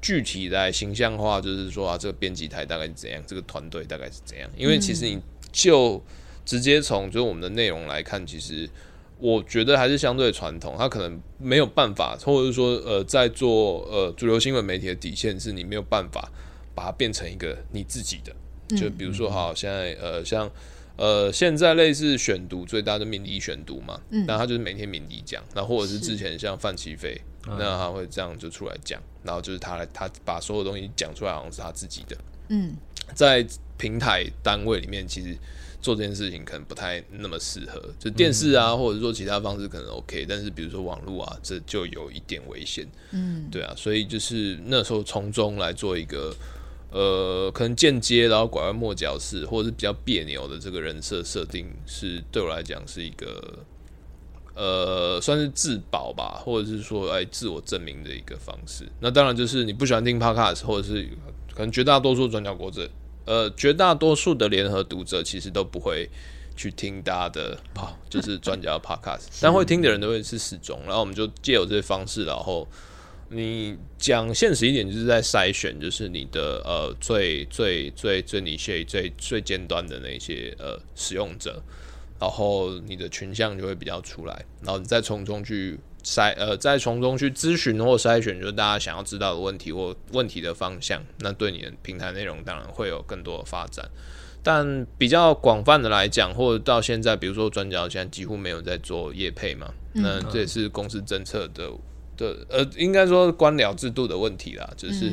具体来形象化，就是说啊，这个编辑台大概是怎样，这个团队大概是怎样？因为其实你就直接从就是我们的内容来看，其实我觉得还是相对传统，它可能没有办法，或者是说呃，在做呃主流新闻媒体的底线是你没有办法把它变成一个你自己的，就比如说好，现在呃像。呃，现在类似选读最大的敏迪选读嘛，那他就是每天敏迪讲，那或者是。之前像范奇飞，那他会这样就出来讲，然后就是他来他把所有东西讲出来，好像是他自己的。嗯，在平台单位里面，其实做这件事情可能不太那么适合，就电视啊，或者说其他方式可能 OK，但是比如说网络啊，这就有一点危险。嗯，对啊，所以就是那时候从中来做一个。呃，可能间接然后拐弯抹角式，或者是比较别扭的这个人设设定，是对我来讲是一个呃，算是自保吧，或者是说哎自我证明的一个方式。那当然就是你不喜欢听 podcast，或者是可能绝大多数转角国者，呃，绝大多数的联合读者其实都不会去听大家的，就是专家 podcast，[LAUGHS] 但会听的人都会是始终。然后我们就借有这些方式，然后。你讲现实一点，就是在筛选，就是你的呃最最最最你最最最尖端的那些呃使用者，然后你的群像就会比较出来，然后你再从中去筛呃，再从中去咨询或筛选，就是大家想要知道的问题或问题的方向，那对你的平台内容当然会有更多的发展。但比较广泛的来讲，或者到现在，比如说转角现在几乎没有在做业配嘛，那这也是公司政策的的呃，应该说官僚制度的问题啦，就是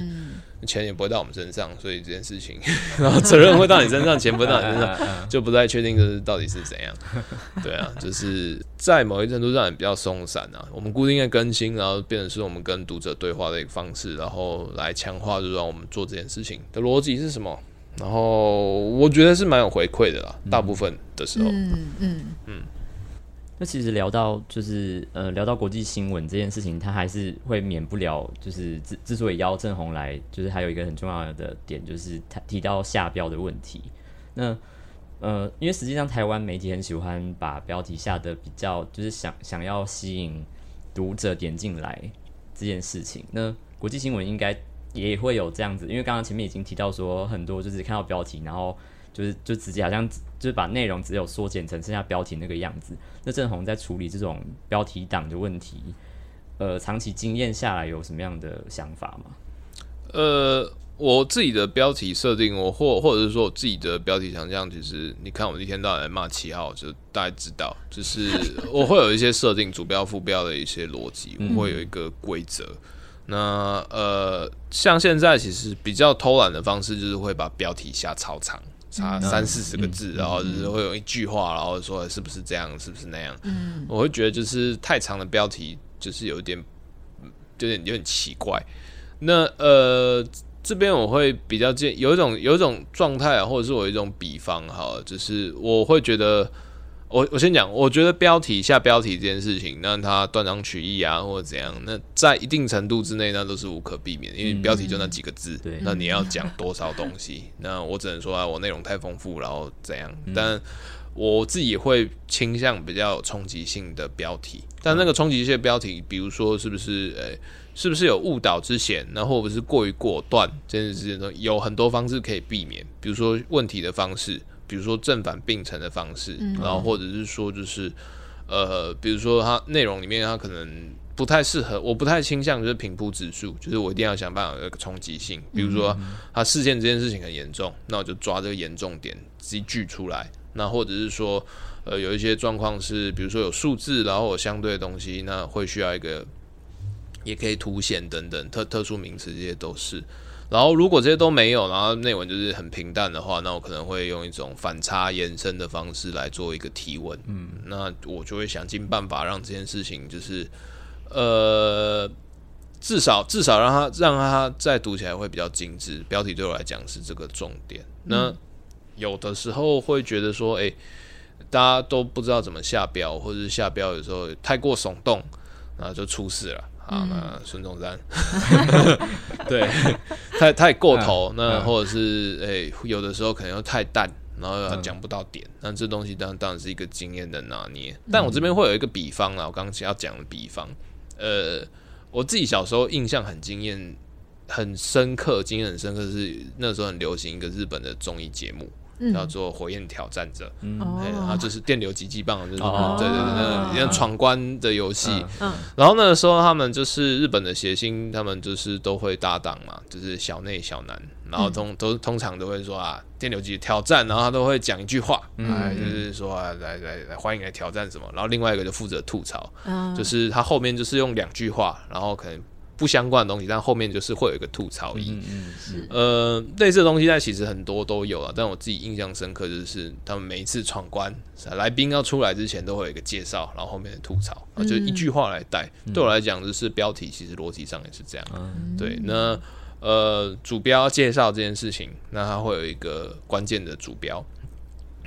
钱也不会到我们身上，所以这件事情，[LAUGHS] 然后责任会到你身上，钱不会到你身上，就不太确定这是到底是怎样。对啊，就是在某一程度上也比较松散啊，我们固定的更新，然后变成是我们跟读者对话的一个方式，然后来强化，就让我们做这件事情的逻辑是什么。然后我觉得是蛮有回馈的啦，大部分的时候。嗯嗯嗯。那其实聊到就是呃聊到国际新闻这件事情，它还是会免不了就是之之所以邀郑红来，就是还有一个很重要的点，就是他提到下标的问题。那呃，因为实际上台湾媒体很喜欢把标题下的比较，就是想想要吸引读者点进来这件事情。那国际新闻应该。也会有这样子，因为刚刚前面已经提到说，很多就是看到标题，然后就是就直接好像就是把内容只有缩减成剩下标题那个样子。那郑红在处理这种标题党的问题，呃，长期经验下来有什么样的想法吗？呃，我自己的标题设定，我或或者是说我自己的标题想象，其实你看我一天到晚骂七号，就大家知道，就是 [LAUGHS] 我会有一些设定主标副标的一些逻辑，我会有一个规则。那呃，像现在其实比较偷懒的方式，就是会把标题下超长，差三四十个字，然后就是会有一句话，然后说是不是这样，是不是那样？嗯，我会觉得就是太长的标题，就是有点有点有点奇怪。那呃，这边我会比较建有一种有一种状态啊，或者是我一种比方哈，就是我会觉得。我我先讲，我觉得标题下标题这件事情，那它断章取义啊，或者怎样，那在一定程度之内，那都是无可避免，因为标题就那几个字，那你要讲多少东西，那我只能说啊，我内容太丰富，然后怎样？但我自己会倾向比较有冲击性的标题，但那个冲击性的标题，比如说是不是，诶，是不是有误导之嫌，那或者是过于果断，这件事情有很多方式可以避免，比如说问题的方式。比如说正反并成的方式，然后或者是说就是，呃，比如说它内容里面它可能不太适合，我不太倾向就是平铺指数，就是我一定要想办法有一个冲击性。比如说它事件这件事情很严重，那我就抓这个严重点集聚出来。那或者是说，呃，有一些状况是，比如说有数字，然后有相对的东西，那会需要一个，也可以凸显等等特特殊名词，这些都是。然后，如果这些都没有，然后内文就是很平淡的话，那我可能会用一种反差延伸的方式来做一个提问。嗯，那我就会想尽办法让这件事情就是，呃，至少至少让它让它再读起来会比较精致。标题对我来讲是这个重点。那有的时候会觉得说，哎，大家都不知道怎么下标，或者是下标有时候太过耸动，然后就出事了。啊，那孙中山，[LAUGHS] 对，太太过头，那或者是诶，有的时候可能又太淡，然后又讲不到点，那这东西当当然是一个经验的拿捏。但我这边会有一个比方啊，我刚刚要讲的比方，呃，我自己小时候印象很惊艳、很深刻、经验很深刻是那时候很流行一个日本的综艺节目。叫做火焰挑战者，然后就是电流击击棒，就是对对对，那闯关的游戏。然后那个时候他们就是日本的谐星，他们就是都会搭档嘛，就是小内小南，然后通都通常都会说啊，电流击挑战，然后他都会讲一句话，哎，就是说啊，来来来，欢迎来挑战什么。然后另外一个就负责吐槽，就是他后面就是用两句话，然后可能。不相关的东西，但后面就是会有一个吐槽音。嗯嗯，是。呃，类似的东西在其实很多都有了，但我自己印象深刻就是他们每一次闯关，来宾要出来之前都会有一个介绍，然后后面的吐槽，就一句话来带。对我来讲，就是标题其实逻辑上也是这样。对，那呃，主标介绍这件事情，那它会有一个关键的主标。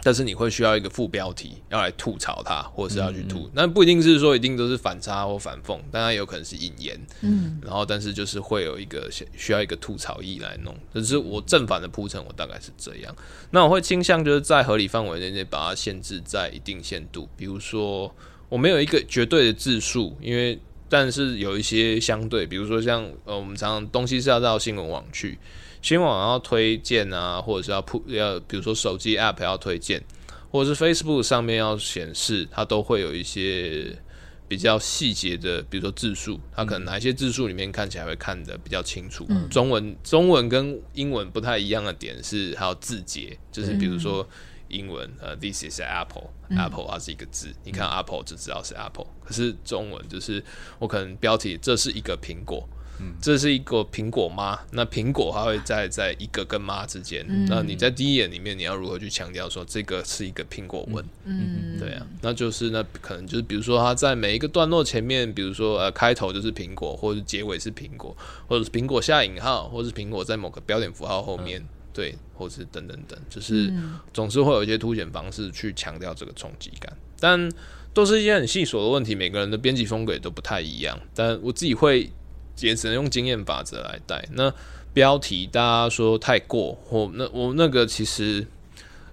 但是你会需要一个副标题要来吐槽它，或者是要去吐，那不一定是说一定都是反差或反讽，当然有可能是引言，嗯，然后但是就是会有一个需要一个吐槽意来弄，就是我正反的铺陈，我大概是这样。那我会倾向就是在合理范围内内把它限制在一定限度，比如说我没有一个绝对的字数，因为但是有一些相对，比如说像呃我们常常东西是要到新闻网去。新闻网要推荐啊，或者是要铺要，比如说手机 App 要推荐，或者是 Facebook 上面要显示，它都会有一些比较细节的，比如说字数，它可能哪一些字数里面看起来会看得比较清楚。中文中文跟英文不太一样的点是还有字节，就是比如说英文呃，This is Apple，Apple 它是一个字，你看 Apple 就知道是 Apple，可是中文就是我可能标题这是一个苹果。这是一个苹果妈，那苹果它会在在一个跟妈之间。那你在第一眼里面，你要如何去强调说这个是一个苹果文？嗯，对啊，那就是那可能就是比如说它在每一个段落前面，比如说呃开头就是苹果，或者是结尾是苹果，或者是苹果下引号，或者是苹果在某个标点符号后面，对，或是等等等，就是总是会有一些凸显方式去强调这个冲击感，但都是一些很细琐的问题，每个人的编辑风格也都不太一样，但我自己会。也只能用经验法则来带。那标题大家说太过，或那我那个其实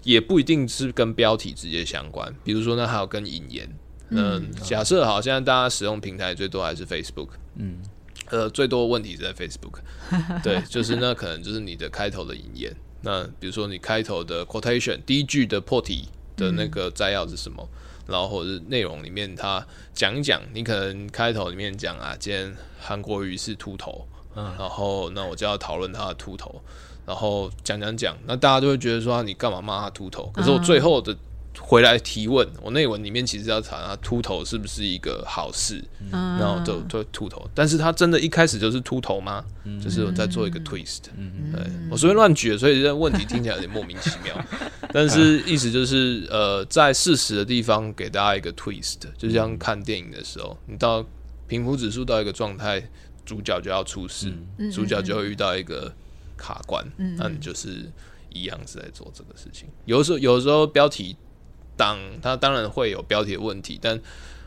也不一定是跟标题直接相关。比如说，那还有跟引言。嗯，假设好，现在大家使用平台最多还是 Facebook。嗯，呃，最多问题是在 Facebook。[LAUGHS] 对，就是那可能就是你的开头的引言。那比如说你开头的 quotation 第一句的破题的那个摘要是什么？然后或者是内容里面，他讲一讲，你可能开头里面讲啊，今天韩国瑜是秃头，嗯，然后那我就要讨论他的秃头，然后讲讲讲，那大家就会觉得说你干嘛骂他秃头？可是我最后的。回来提问，我内文里面其实要查他秃头是不是一个好事，然后就就秃头，但是他真的一开始就是秃头吗？就是我在做一个 twist，对我随便乱举，所以这问题听起来有点莫名其妙，[LAUGHS] 但是意思就是呃，在事实的地方给大家一个 twist，就像看电影的时候，你到平铺指数到一个状态，主角就要出事，主角就会遇到一个卡关，那你就是一样是在做这个事情。有的时候，有的时候标题。当它当然会有标题的问题，但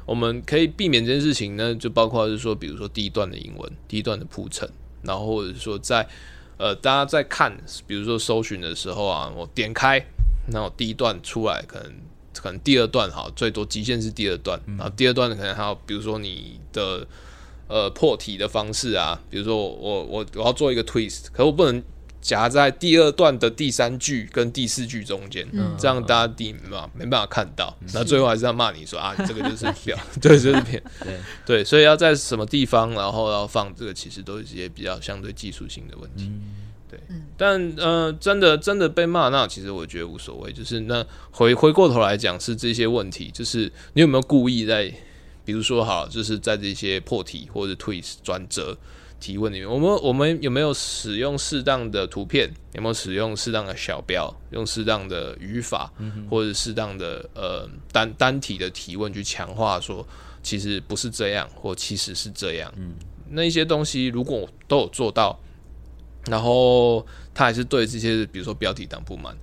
我们可以避免这件事情呢，就包括是说，比如说第一段的英文，第一段的铺陈，然后或者是说在呃大家在看，比如说搜寻的时候啊，我点开，那我第一段出来，可能可能第二段哈，最多极限是第二段，然后第二段可能还有，比如说你的呃破题的方式啊，比如说我我我要做一个 twist，可我不能。夹在第二段的第三句跟第四句中间，这样大家第没没办法看到，那最后还是要骂你说啊，[LAUGHS] 这个就是表，[LAUGHS] 对，就是骗，对。对，所以要在什么地方，然后要放这个，其实都是一些比较相对技术性的问题，对，但呃，真的真的被骂，那其实我觉得无所谓，就是那回回过头来讲，是这些问题，就是你有没有故意在，比如说好，就是在这些破题或者 twist 转折。提问里面，我们我们有没有使用适当的图片？有没有使用适当的小标？用适当的语法，或者适当的呃单单体的提问去强化说，其实不是这样，或其实是这样。嗯，那一些东西如果都有做到，然后他还是对这些，比如说标题党不满。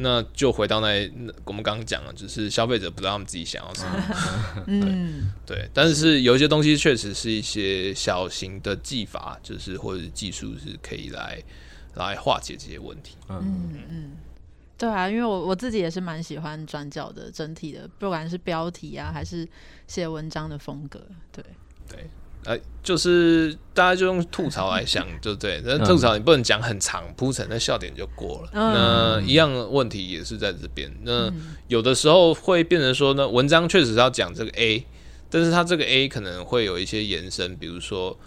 那就回到那，我们刚刚讲了，就是消费者不知道他们自己想要什么。[LAUGHS] 嗯，对，但是有一些东西确实是一些小型的技法，就是或者技术是可以来来化解这些问题。嗯嗯，对啊，因为我我自己也是蛮喜欢转角的整体的，不管是标题啊，还是写文章的风格。对对。呃，就是大家就用吐槽来想，就对。但吐槽你不能讲很长铺陈，那笑点就过了。那一样问题也是在这边。那有的时候会变成说呢，文章确实要讲这个 A，但是它这个 A 可能会有一些延伸，比如说，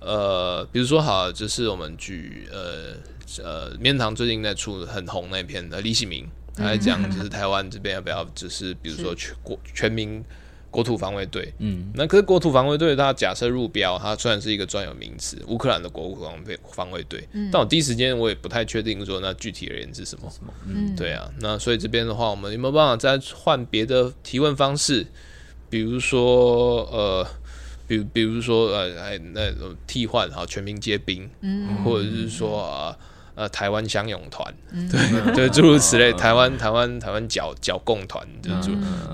呃，比如说好，就是我们举呃呃，面堂最近在出很红那篇的李喜明，他在讲就是台湾这边要不要，就是比如说全国全民。国土防卫队，嗯，那可是国土防卫队，它假设入标，它虽然是一个专有名词，乌克兰的国土防卫防卫队，但我第一时间我也不太确定说那具体而言是什么，嗯，对啊，那所以这边的话，我们有没有办法再换别的提问方式？比如说，呃，比比如说，呃，哎，那种替换哈，全民皆兵，嗯，或者是说啊。呃，台湾乡勇团，对。[LAUGHS] 对，诸如此类，台湾台湾台湾剿剿共团，就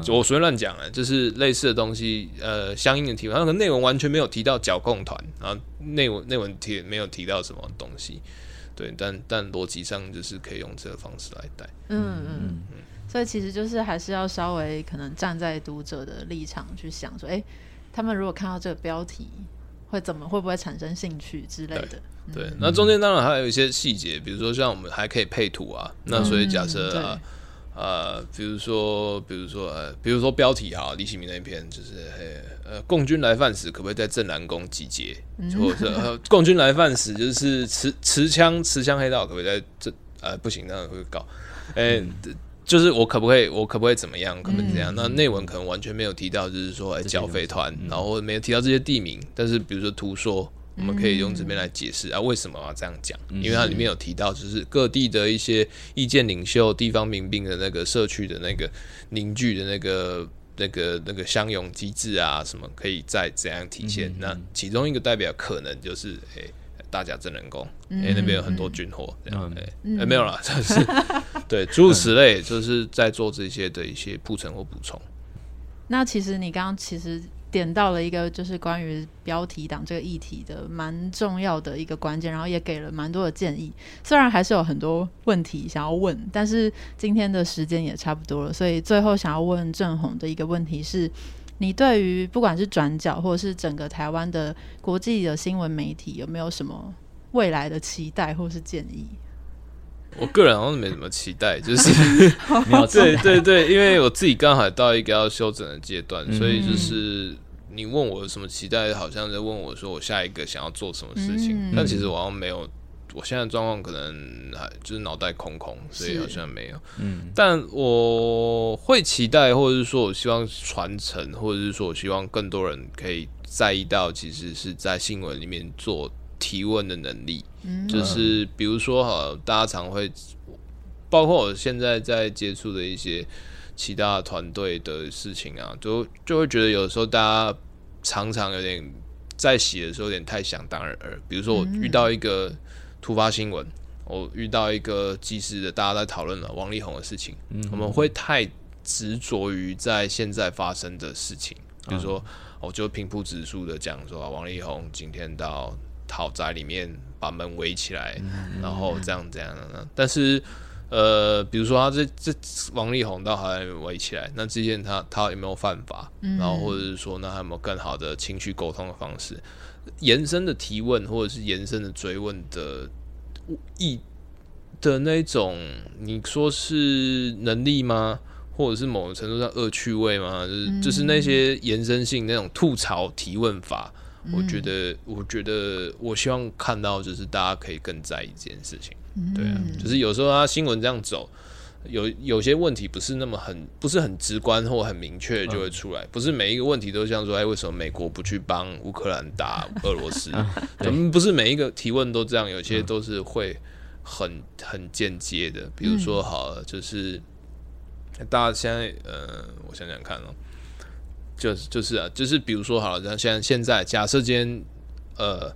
就我随便乱讲了，就是类似的东西，呃，相应的提问，那个内容完全没有提到剿共团，然后内文内文提没有提到什么东西，对，但但逻辑上就是可以用这个方式来带，嗯嗯。嗯，所以其实就是还是要稍微可能站在读者的立场去想，说，哎，他们如果看到这个标题，会怎么会不会产生兴趣之类的。对，那中间当然还有一些细节，比如说像我们还可以配图啊，那所以假设啊，呃，比如说，比如说，呃，比如说标题哈，李启明那一篇就是，呃，共军来犯时可不可以在正南宫集结？或者是呃，共军来犯时就是持持枪持枪黑道可不可以在这？呃，不行，那样会搞。哎，就是我可不可以，我可不可以怎么样？可不可以怎样？那内文可能完全没有提到，就是说，哎，剿匪团，然后没有提到这些地名。但是比如说图说。我们可以用这边来解释啊，为什么要这样讲？因为它里面有提到，就是各地的一些意见领袖、地方民兵的那个社区的那个凝聚的那个、那个、那个相拥机制啊，什么可以再怎样体现？那其中一个代表可能就是，哎，大甲真人工，哎，那边有很多军火，这样，哎，没有了，[LAUGHS] 就是对诸如此类，就是在做这些的一些铺陈或补充。那其实你刚刚其实。点到了一个就是关于标题党这个议题的蛮重要的一个关键，然后也给了蛮多的建议。虽然还是有很多问题想要问，但是今天的时间也差不多了，所以最后想要问郑红的一个问题是：你对于不管是转角或者是整个台湾的国际的新闻媒体，有没有什么未来的期待或是建议？我个人好像没什么期待，就是 [LAUGHS] 对对对，因为我自己刚好到一个要休整的阶段，所以就是。你问我有什么期待，好像在问我说我下一个想要做什么事情，但其实我好像没有，我现在状况可能还就是脑袋空空，所以好像没有。嗯，但我会期待，或者是说我希望传承，或者是说我希望更多人可以在意到，其实是在新闻里面做提问的能力。嗯，就是比如说哈，大家常会，包括我现在在接触的一些其他团队的事情啊，就就会觉得有时候大家。常常有点在写的时候有点太想当然而，比如说我遇到一个突发新闻，我遇到一个即时的大家在讨论了王力宏的事情，我们会太执着于在现在发生的事情，比如说我就平铺直述的讲说王力宏今天到豪宅里面把门围起来，然后这样这样的，但是。呃，比如说他这这王力宏到还围起来，那之前他他有没有犯法？然后或者是说，那还有没有更好的情绪沟通的方式？延伸的提问或者是延伸的追问的意的那种，你说是能力吗？或者是某种程度上恶趣味吗？就是就是那些延伸性那种吐槽提问法，我觉得我觉得我希望看到就是大家可以更在意这件事情。对啊，就是有时候他新闻这样走，有有些问题不是那么很不是很直观或很明确就会出来，不是每一个问题都像说，哎，为什么美国不去帮乌克兰打俄罗斯？[LAUGHS] 我们不是每一个提问都这样，有些都是会很很间接的。比如说，好了，就是大家现在呃，我想想看哦，就是就是啊，就是比如说好了，像现在现在假设今天呃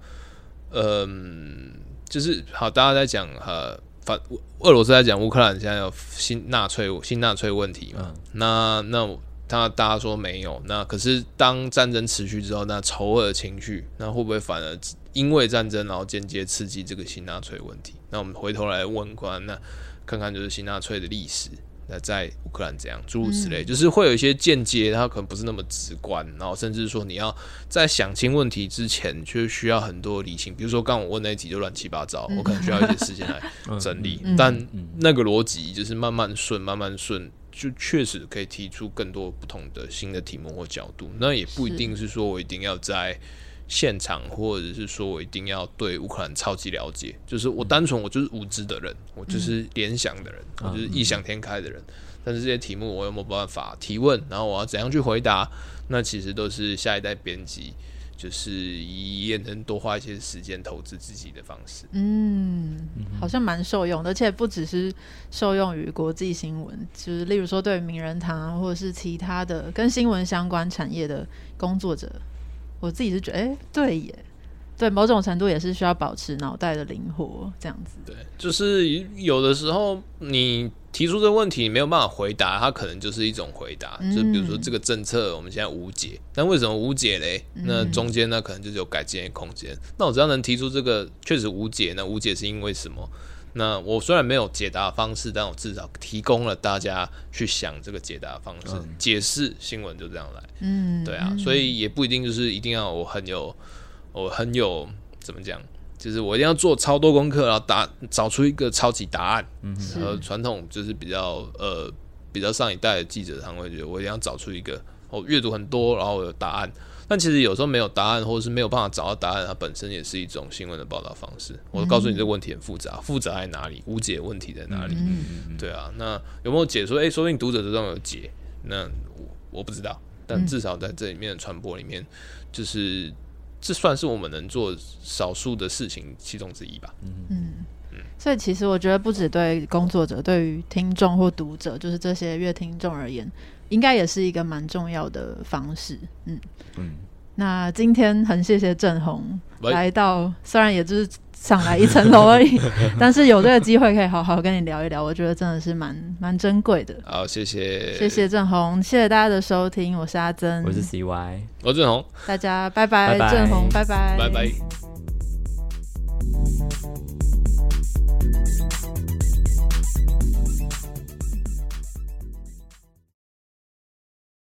嗯。就是好，大家在讲呃，反俄罗斯在讲乌克兰现在有新纳粹新纳粹问题嘛？那那他大家说没有，那可是当战争持续之后，那仇恶情绪，那会不会反而因为战争然后间接刺激这个新纳粹问题？那我们回头来问关，那看看就是新纳粹的历史。那在乌克兰这样诸如此类，就是会有一些间接，它可能不是那么直观，然后甚至说你要在想清问题之前，就需要很多理性。比如说刚我问那题就乱七八糟，我可能需要一些时间来整理。但那个逻辑就是慢慢顺，慢慢顺，就确实可以提出更多不同的新的题目或角度。那也不一定是说我一定要在。现场，或者是说我一定要对乌克兰超级了解，就是我单纯我就是无知的人，我就是联想的人，我就是异想天开的人。但是这些题目我有没有办法提问？然后我要怎样去回答？那其实都是下一代编辑，就是也能多花一些时间投资自己的方式。嗯，好像蛮受用，而且不只是受用于国际新闻，就是例如说对名人堂或者是其他的跟新闻相关产业的工作者。我自己是觉得，哎，对耶，对，某种程度也是需要保持脑袋的灵活，这样子。对，就是有的时候你提出这个问题，你没有办法回答，它可能就是一种回答。就比如说这个政策我们现在无解，但为什么无解嘞？那中间呢，可能就是有改进的空间。那我只要能提出这个确实无解，那无解是因为什么？那我虽然没有解答方式，但我至少提供了大家去想这个解答方式，解释新闻就这样来。嗯，对啊，所以也不一定就是一定要我很有，我很有怎么讲，就是我一定要做超多功课，然后答找出一个超级答案。嗯，和传统就是比较呃比较上一代的记者，他们会觉得我一定要找出一个我阅读很多，然后我有答案。但其实有时候没有答案，或者是没有办法找到答案，它本身也是一种新闻的报道方式。我告诉你这个问题很复杂，复杂在哪里？无解问题在哪里？对啊，那有没有解说？诶，说不定读者之中有解，那我我不知道。但至少在这里面的传播里面，就是这算是我们能做少数的事情其中之一吧。嗯嗯，所以其实我觉得不止对工作者，对于听众或读者，就是这些乐听众而言。应该也是一个蛮重要的方式，嗯。嗯。那今天很谢谢郑红来到，虽然也就是上来一层楼而已，[LAUGHS] 但是有这个机会可以好好跟你聊一聊，我觉得真的是蛮蛮珍贵的。好，谢谢，谢谢郑红，谢谢大家的收听，我是阿珍，我是 CY，我是郑红，大家拜拜，郑红，拜拜，拜拜。